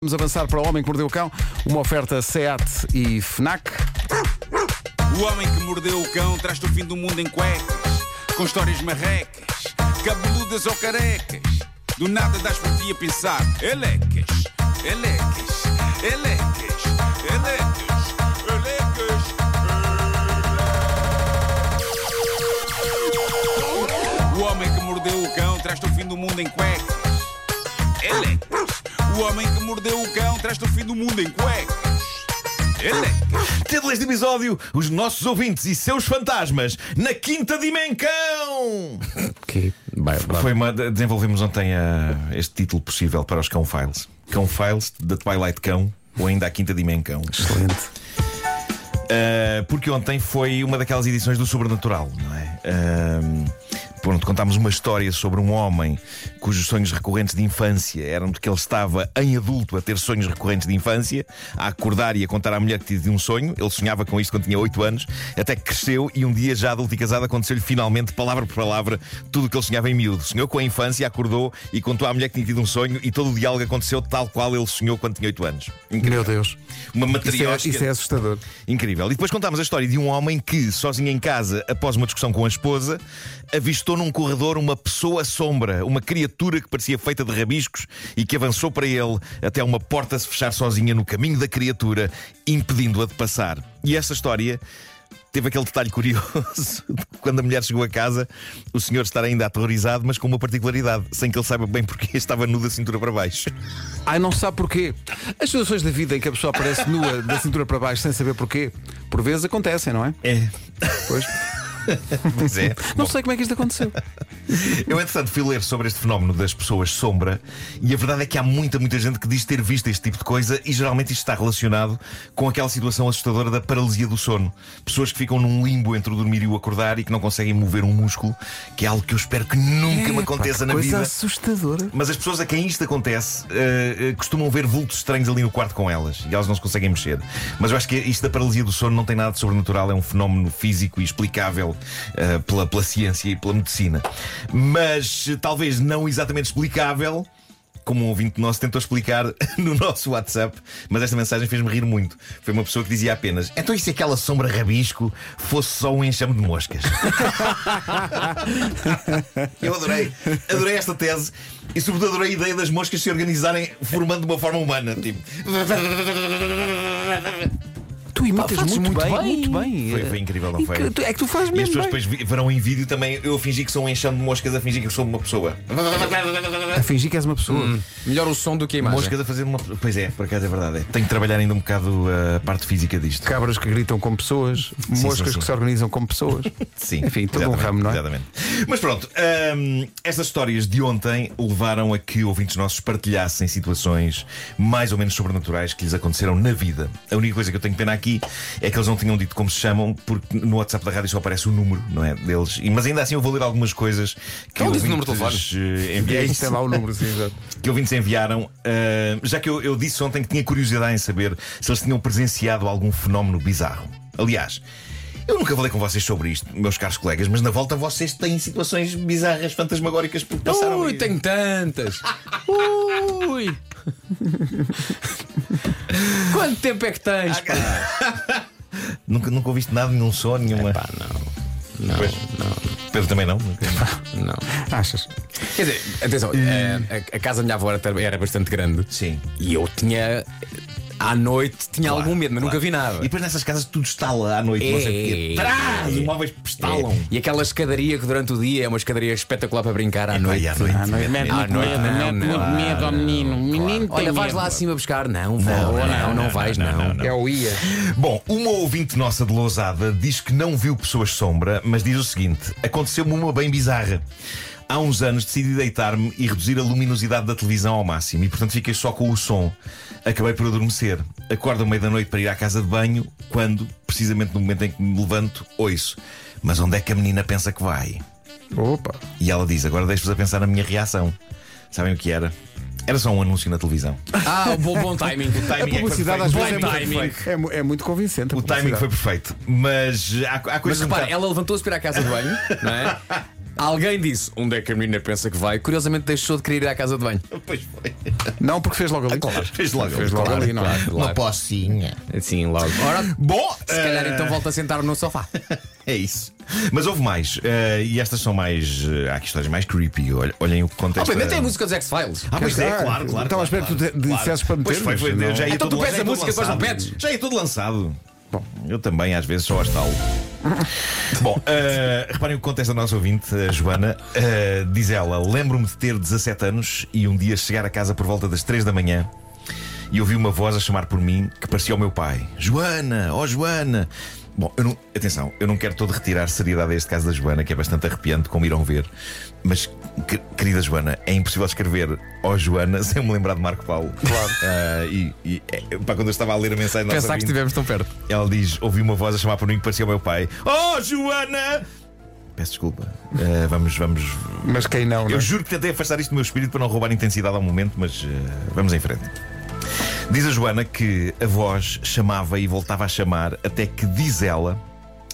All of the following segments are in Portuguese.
Vamos avançar para o Homem que Mordeu o Cão, uma oferta SEAT e FNAC. O homem que mordeu o cão traz-te o fim do mundo em cuecas, com histórias marrecas, cabeludas ou carecas. Do nada das por ti a pensar, elecas, elecas, elecas, elecas, elecas. O homem que mordeu o cão traz-te o fim do mundo em cuecas, elecas. O homem que mordeu o cão traz-te o fim do mundo em cuecas, elecas. Título deste episódio: Os nossos ouvintes e seus fantasmas na quinta dimensão. Que Foi uma, desenvolvemos ontem ah, este título possível para os Cão Files. Cão Files da Twilight Cão ou ainda a quinta dimensão. excelente. Uh, porque ontem foi uma daquelas edições do Sobrenatural, não é? Uh, pronto, contámos uma história sobre um homem cujos sonhos recorrentes de infância eram de que ele estava em adulto a ter sonhos recorrentes de infância, a acordar e a contar à mulher que tinha um sonho. Ele sonhava com isto quando tinha 8 anos, até que cresceu e um dia, já adulto e casado, aconteceu-lhe finalmente, palavra por palavra, tudo o que ele sonhava em miúdo. Sonhou com a infância, acordou e contou à mulher que tinha tido um sonho e todo o diálogo aconteceu tal qual ele sonhou quando tinha 8 anos. Meu Deus. Uma Isso é, matriosca. isso é assustador. Incrível. E depois contámos a história de um homem que, sozinho em casa, após uma discussão com a esposa, avistou num corredor uma pessoa sombra, uma criatura que parecia feita de rabiscos e que avançou para ele até uma porta se fechar sozinha no caminho da criatura, impedindo-a de passar. E esta história. Teve aquele detalhe curioso quando a mulher chegou a casa, o senhor estar ainda aterrorizado, mas com uma particularidade, sem que ele saiba bem porque estava nu da cintura para baixo. Ai, não sabe porquê. As situações da vida em que a pessoa aparece nua da cintura para baixo sem saber porquê, por vezes acontecem, não é? É, Pois. pois é. Não sei como é que isto aconteceu. Eu, entretanto, fui ler sobre este fenómeno das pessoas sombra e a verdade é que há muita, muita gente que diz ter visto este tipo de coisa e geralmente isto está relacionado com aquela situação assustadora da paralisia do sono. Pessoas que ficam num limbo entre o dormir e o acordar e que não conseguem mover um músculo, que é algo que eu espero que nunca me É, pá, aconteça que na coisa vida. assustadora. Mas as pessoas a quem isto acontece eh, eh, costumam ver vultos estranhos ali no quarto com elas e elas não se conseguem mexer. Mas eu acho que isto da paralisia do sono não tem nada de sobrenatural, é um fenómeno físico e explicável eh, pela, pela ciência e pela medicina. Mas eh, talvez não exatamente explicável. Como um ouvinte nosso tentou explicar no nosso WhatsApp, mas esta mensagem fez-me rir muito. Foi uma pessoa que dizia apenas: Então, e se aquela sombra rabisco fosse só um enxame de moscas? Eu adorei, adorei esta tese e, sobretudo, adorei a ideia das moscas se organizarem formando uma forma humana. Tipo, imitas muito, muito bem, bem. muito bem. foi, foi incrível, não foi? que tu- É que tu fazes E as mesmo. pessoas bem. depois verão em vídeo também eu a fingir que sou um enxame de moscas, a fingir que sou uma pessoa. A fingir que és uma pessoa. Melhor o som do que a imagem. Moscas a fazer uma. Pois é, por acaso é verdade. é. Tenho que trabalhar ainda um bocado a parte física disto. Cabras que gritam com pessoas, moscas sim, sim. que se organizam com pessoas. Sim, Enfim, todo um ramo, não é? Exatamente. Mas pronto, hum, estas histórias de ontem levaram a que ouvintes nossos partilhassem situações mais ou menos sobrenaturais que lhes aconteceram na vida. A única coisa que eu tenho pena aqui é que eles não tinham dito como se chamam, porque no WhatsApp da rádio só aparece o número, não é? Deles. E- Mas ainda assim eu vou ler algumas coisas que de ouvintes, eh, aí enviaram. lá o número, sim, que ouvintes enviaram, ah, já que eu, eu disse ontem que tinha curiosidade em saber se eles tinham presenciado algum fenómeno bizarro. Aliás, eu nunca falei com vocês sobre isto, meus caros colegas, mas na volta vocês têm situações bizarras, fantasmagóricas, porque passaram. Ui, aí. tenho tantas. Ui. Quanto tempo é que tens? pá? Nunca, nunca ouviste nada, nenhum som, nenhuma. Pá, não. Não, Pois. não, Pedro também não. não. Achas? Quer dizer, atenção, eh, a, a casa da minha avó era, era bastante grande. Sim. E eu tinha. À noite tinha Claro, algum medo, mas claro. nunca vi nada. E depois nessas casas tudo está lá à noite, É, não sei é, Trás, os móveis estalam. É. E aquela escadaria que durante o dia é uma escadaria espetacular para brincar à É, noite. à noite. À noite. Mete- muito medo ao menino. Menino Olha, vais lá acima buscar. Não, vou. Não, não, não, vais, não. É o ia. Bom, uma ouvinte nossa de Lousada diz que não viu pessoas sombra, mas diz o seguinte: aconteceu-me uma bem bizarra. Há uns anos decidi deitar-me e reduzir a luminosidade da televisão ao máximo e, portanto, fiquei só com o som. Acabei por adormecer. Acordo à meia da noite para ir à casa de banho, quando, precisamente no momento em que me levanto, ouço. Mas onde é que a menina pensa que vai? Opa. E ela diz: Agora deixo-vos a pensar na minha reação. Sabem o que era? Era só um anúncio na televisão. Ah, bom, bom timing. O timing A é foi publicidade perfeito. às O vezes é perfeito. É, é muito convincente. a O timing foi perfeito. Mas há, há Mas coisas um repara, bocado- ela levantou-se para ir à casa de banho, não é? Alguém disse onde é que a menina pensa que vai. Curiosamente deixou de querer ir à casa de banho. Pois foi. Não, porque fez logo ali. Fez logo. Fez logo ali, não é? Claro, Uma claro. pocinha. Assim, logo. Ora, Bom, se calhar eh, então volta a sentar no sofá. É isso. Mas houve mais. eh, e estas são mais. eh, há aqui histórias mais creepy. Olhem, olhem o que contexto. Obviamente tem a música dos X-Files. Ah, pois é, claro, claro. estava à espera claro, que tu te- claro. dissesses para Pois meter, foi, mas foi, não. já ia Então tu pedes já ia a música, depois não lançado. pedes? Já ia tudo lançado. Bom, eu também às vezes só astalo. Bom, eh, reparem o que contesta a nossa ouvinte, a Joana. Eh, diz ela: Lembro-me de ter 17 anos e um dia chegar a casa por volta das 3 da manhã e ouvi uma voz a chamar por mim que parecia o meu pai: Joana, ó Joana. Bom, eu não, atenção, eu não quero todo retirar seriedade a este caso da Joana, que é bastante arrepiante, como irão ver. Mas, querida Joana, é impossível escrever ó Joana sem me lembrar de Marco Paulo. Claro. e, e é, pá, quando eu estava a ler a mensagem da Pensar que estivemos tão perto. ela diz: ouvi uma voz a chamar por mim que parecia o meu pai. Oh, Joana! Peço desculpa. Eh, vamos, vamos. Mas quem não, não Eu é? juro que tentei afastar isto do meu espírito para não roubar intensidade ao momento, mas eh, vamos em frente. Diz a Joana que a voz chamava e voltava a chamar até que diz ela.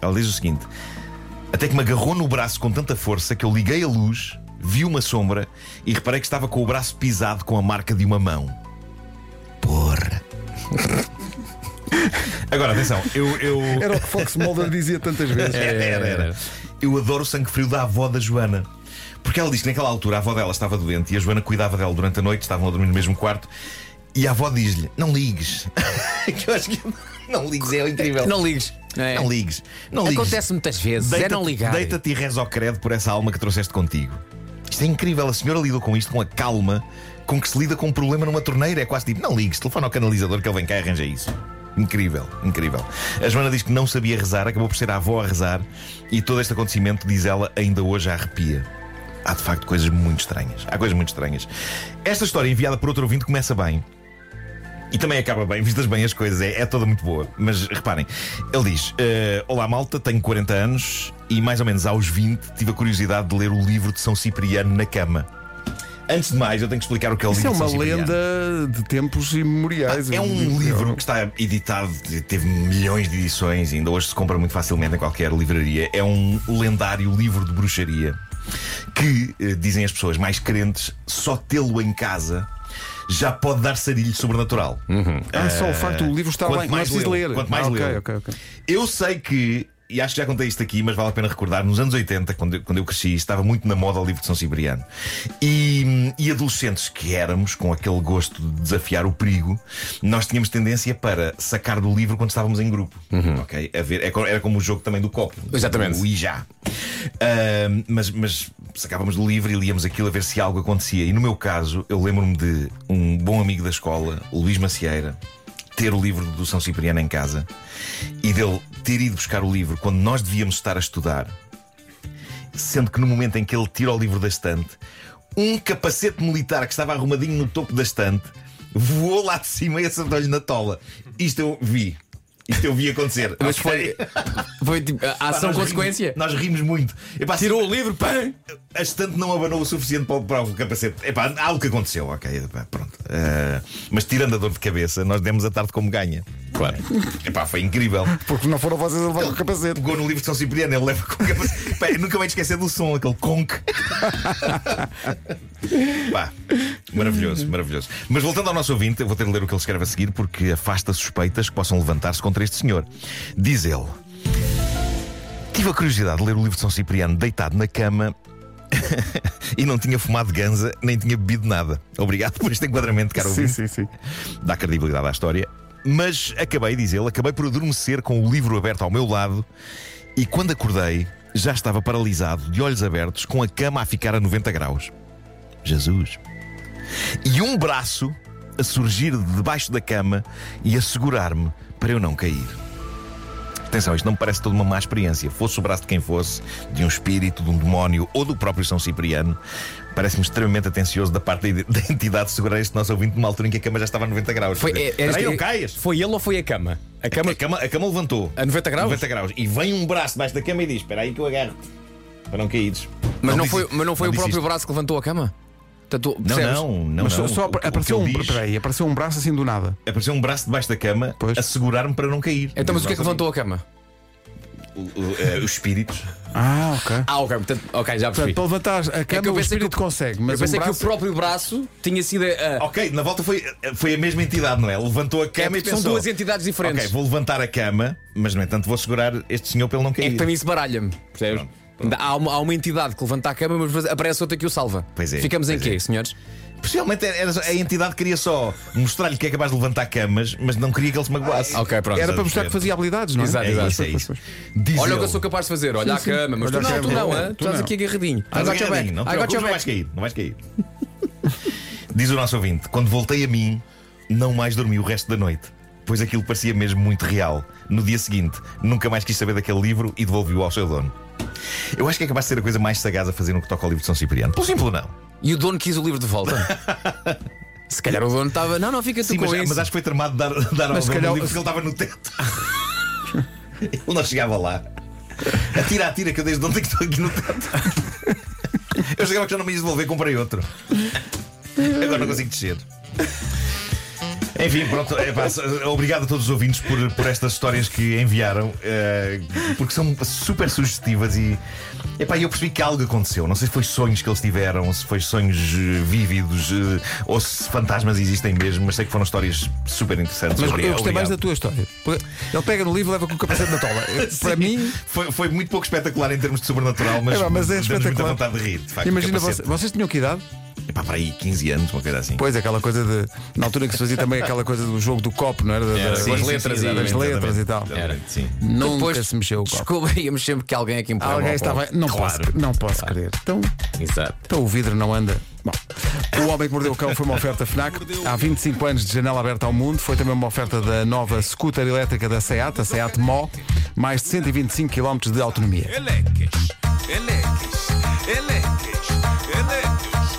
Ela diz o seguinte: até que me agarrou no braço com tanta força que eu liguei a luz, vi uma sombra e reparei que estava com o braço pisado com a marca de uma mão. Porra. Agora, atenção, eu. eu... Era o que Fox Mulder dizia tantas vezes. Era, era, era. Eu adoro o sangue frio da avó da Joana. Porque ela diz que naquela altura a avó dela estava doente e a Joana cuidava dela durante a noite, estavam a dormir no mesmo quarto. E a avó diz-lhe: Não ligues. que eu acho que não ligues é incrível. Não ligues. É. Não ligues. Não ligues. Acontece muitas vezes. É Deita-te- não ligar. Deita-te e reza ao credo por essa alma que trouxeste contigo. Isto é incrível. A senhora lidou com isto com a calma com que se lida com um problema numa torneira. É quase tipo: Não ligues, telefona ao canalizador que ele vem cá e arranja isso. Incrível, incrível. A Joana diz que não sabia rezar, acabou por ser a avó a rezar e todo este acontecimento, diz ela, ainda hoje arrepia. Há de facto coisas muito estranhas. Há coisas muito estranhas. Esta história enviada por outro ouvinte começa bem. E também acaba bem, vistas bem as coisas, é, é toda muito boa. Mas reparem, ele diz: eh, Olá malta, tenho 40 anos e mais ou menos aos 20 tive a curiosidade de ler o livro de São Cipriano na cama. Antes de mais, eu tenho que explicar o que é o Isso é livro uma de São Cipriano. lenda de tempos imemoriais. É um livro que está editado, teve milhões de edições, ainda hoje se compra muito facilmente em qualquer livraria. É um lendário livro de bruxaria que, eh, dizem as pessoas mais crentes, só tê-lo em casa já pode dar sarilho sobrenatural. Ah, só o facto do livro estar quanto lá, não é mais preciso lê-lo, ler. quanto mais ah, ok, lê-lo. ok, ok. Eu sei que, e acho que já contei isto aqui, mas vale a pena recordar, nos anos 80, quando eu, quando eu cresci, estava muito na moda o livro de São Cipriano. E, e adolescentes que éramos, com aquele gosto de desafiar o perigo, nós tínhamos tendência para sacar do livro quando estávamos em grupo. Ok? A ver, é era como o jogo também do copo. Exatamente. O e já. Ahm, mas, mas sacávamos do livro e líamos aquilo a ver se algo acontecia. E no meu caso, eu lembro-me de um bom amigo da escola, Luís Macieira, ter o livro do São Cipriano em casa e dele ter ido buscar o livro quando nós devíamos estar a estudar, sendo que no momento em que ele tira o livro da estante, um capacete militar que estava arrumadinho no topo da estante voou lá de cima e acertou-lhe na tola. Isto eu vi. Isto eu vi acontecer. Mas Ok? foi, foi tipo, a Pá, nós ação-consequência. rimos- Nós rimos muito. Epá, Tirou o livro, pã! a estante não abanou o suficiente para, o- para o capacete. Epá, há algo que aconteceu, ok. epá, pronto. Eh, mas tirando a dor de cabeça, nós demos a tarde como ganha. Claro. Epá, foi incrível. Porque não foram vocês a levar com o capacete. Pegou no livro de São Cipriano, ele leva com o capacete. Pá, eu nunca me esquecer do som, aquele conk. Pá, maravilhoso, maravilhoso. Mas voltando ao nosso ouvinte, eu vou ter de ler o que ele escreve a seguir porque afasta suspeitas que possam levantar-se contra este senhor. Diz ele: Tive a curiosidade de ler o livro de São Cipriano deitado na cama. e não tinha fumado ganza, nem tinha bebido nada. Obrigado por este enquadramento, caro Sim, sim, sim. dá credibilidade à história. Mas acabei, diz ele, acabei por adormecer com o livro aberto ao meu lado e quando acordei já estava paralisado, de olhos abertos, com a cama a ficar a 90 graus. Jesus. E um braço a surgir de debaixo da cama e a segurar-me para eu não cair. Atenção, isto não me parece toda uma má experiência. Fosse o braço de quem fosse, de um espírito, de um demónio ou do próprio São Cipriano, parece-me extremamente atencioso da parte da da entidade segurar este nosso ouvinte numa altura em que a cama já estava a 90 graus. Foi, é, aí, não caias. foi ele ou foi a cama? A cama. A cama, a cama levantou. A 90 graus? 90 graus. E vem um braço debaixo da cama e diz: Espera aí que eu agarro-te. Para não caíres. Mas não, disse foi, mas não foi o disse próprio isto. braço que levantou a cama? Portanto, Não, não, não. Mas só, não. só O- o que apareceu um. diz- Peraí, apareceu um braço assim do nada. Apareceu um braço debaixo da cama Pois. a segurar-me para não cair. Então, mas o que é que levantou a cama? o- o- eh, os espíritos. Ah, ok. Ah, ok, portanto, ok, já percebi. Portanto, para levantar a É cama que eu o pensei que espírito o- consegue, mas eu pensei um que braço... o próprio braço tinha sido. ah, Ok, na volta foi, foi a mesma entidade, não é? Levantou a é cama e porque são pensou. duas entidades diferentes. Ok, vou levantar a cama, mas no entanto vou segurar este senhor para ele não É cair. que para mim isso baralha-me. Percebes? Há, uma, há uma entidade que levanta a cama, mas aparece outra que o salva. Pois é, Ficamos em pois quê, é. senhores? Possivelmente era, a entidade queria só mostrar-lhe que é capaz de levantar camas, mas não queria que ele se magoasse. Ok, pronto. Era para mostrar que fazia habilidades, não é? Exato, É exato. isso, é isso. Diz Olha o que eu sou capaz de fazer, olha Sim, a cama, mas olha tu a não, cama. tu não? Tu tu estás aqui agarradinho. Got your agarradinho, não your não vais cair, não vais cair. Diz o nosso ouvinte: quando voltei a mim, não mais dormi o resto da noite, pois aquilo parecia mesmo muito real. No dia seguinte, nunca mais quis saber daquele livro e devolvi-o ao seu dono. Eu acho que é capaz de ser a coisa mais sagaz a fazer no que toca ao livro de São Cipriano. Pelo simples não. E o dono quis o livro de volta. Se calhar o dono estava. Não, não, fica tu Sim, com mas, isso. mas acho que foi tramado dar, dar ao Mas dono calhar- do livro porque ele estava no teto. ele não chegava lá. Atira, atira, que eu desde ontem que estou aqui no teto. Eu chegava que já não me ia devolver, comprei outro. Agora não consigo descer. Enfim, pronto, é, pá, obrigado a todos os ouvintes por, por estas histórias que enviaram, eh, porque são super sugestivas e epá, eu percebi que algo aconteceu. Não sei se foi sonhos que eles tiveram, se foi sonhos eh, vívidos eh, ou se fantasmas existem mesmo, mas sei que foram histórias super interessantes. Mas Obrigado, eu gostei mais da tua história. Ele pega no livro e leva com o capacete na tola. Para mim, Foi, foi muito pouco espetacular em termos de sobrenatural, mas, É, mas é deu-nos muita espetacular. vontade de rir. De facto, imagina, vocês tinham que idade? Epá, para aí 15 anos, uma coisa assim. Pois, aquela coisa de. Na altura que se fazia também aquela coisa do jogo do copo, não era? Da- Era, da- sim, com as sim, sim, letras e- exatamente, das letras e tal. exatamente, Sim. Nunca Depois se mexeu o copo. Descobríamos sempre que alguém que empurrava Alguém estava. Não Claro. posso, não posso crer. Então, Exato. então o vidro não anda. Bom, o Homem que Mordeu o Cão foi uma oferta FNAC. Há 25 anos de janela aberta ao mundo. Foi também uma oferta da nova scooter elétrica da SEAT, a SEAT Mó. Mais de 125 km de autonomia. Elecas, elecas, elecas, elecas,